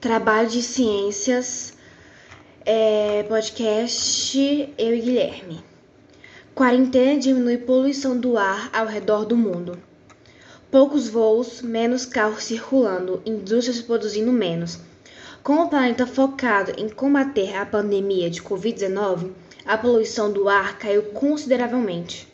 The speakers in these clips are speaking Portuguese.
Trabalho de Ciências, é, podcast Eu e Guilherme. Quarentena diminui poluição do ar ao redor do mundo. Poucos voos, menos carros circulando, indústrias produzindo menos. Com o planeta focado em combater a pandemia de Covid-19, a poluição do ar caiu consideravelmente.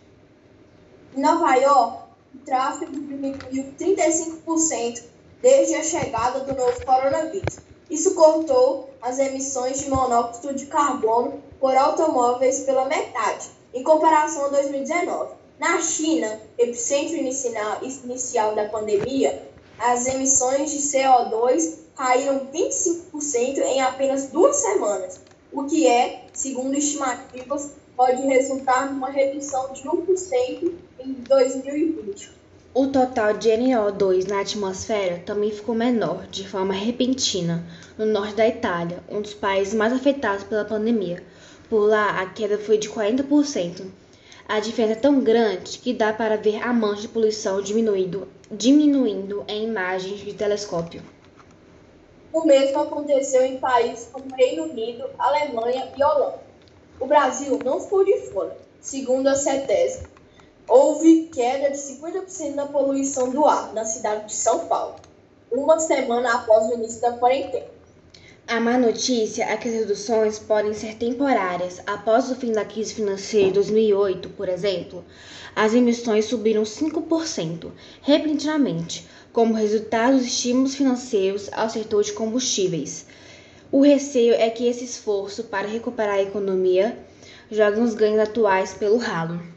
Em Nova York, o tráfego diminuiu 35% desde a chegada do novo coronavírus. Isso cortou as emissões de monóxido de carbono por automóveis pela metade, em comparação a 2019. Na China, epicentro inicial da pandemia, as emissões de CO2 caíram 25% em apenas duas semanas, o que é, segundo estimativas, pode resultar numa redução de 1% em 2020. O total de NO2 na atmosfera também ficou menor, de forma repentina, no norte da Itália, um dos países mais afetados pela pandemia. Por lá, a queda foi de 40%. A diferença é tão grande que dá para ver a mancha de poluição diminuindo, diminuindo em imagens de telescópio. O mesmo aconteceu em países como Reino Unido, Alemanha e Holanda. O Brasil não ficou de fora, segundo a CETES, houve queda de 50% na poluição do ar na cidade de São Paulo, uma semana após o início da quarentena. A má notícia é que as reduções podem ser temporárias. Após o fim da crise financeira de 2008, por exemplo, as emissões subiram 5% repentinamente, como resultado dos estímulos financeiros ao setor de combustíveis. O receio é que esse esforço para recuperar a economia jogue os ganhos atuais pelo ralo.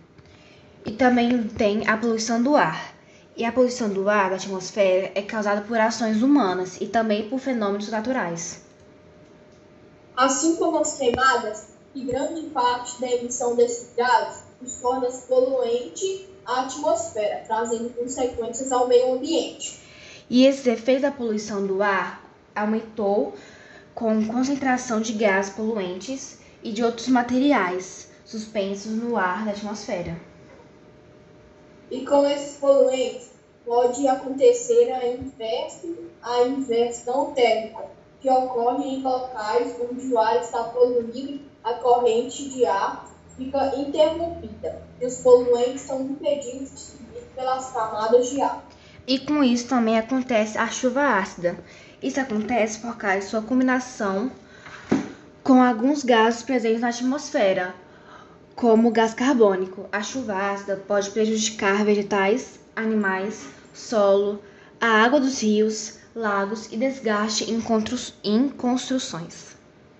E também tem a poluição do ar. E a poluição do ar da atmosfera é causada por ações humanas e também por fenômenos naturais. Assim como as queimadas, que grande parte da emissão desses gases os torna poluente à atmosfera, trazendo consequências ao meio ambiente. E esse efeito da poluição do ar aumentou com concentração de gases poluentes e de outros materiais suspensos no ar da atmosfera. E com esses poluentes pode acontecer a inversão, a inversão térmica, que ocorre em locais onde o ar está poluído, a corrente de ar fica interrompida e os poluentes são impedidos de subir pelas camadas de ar. E com isso também acontece a chuva ácida. Isso acontece por causa de sua combinação com alguns gases presentes na atmosfera, como gás carbônico. A chuva ácida pode prejudicar vegetais, animais, solo, a água dos rios, lagos e desgaste em construções.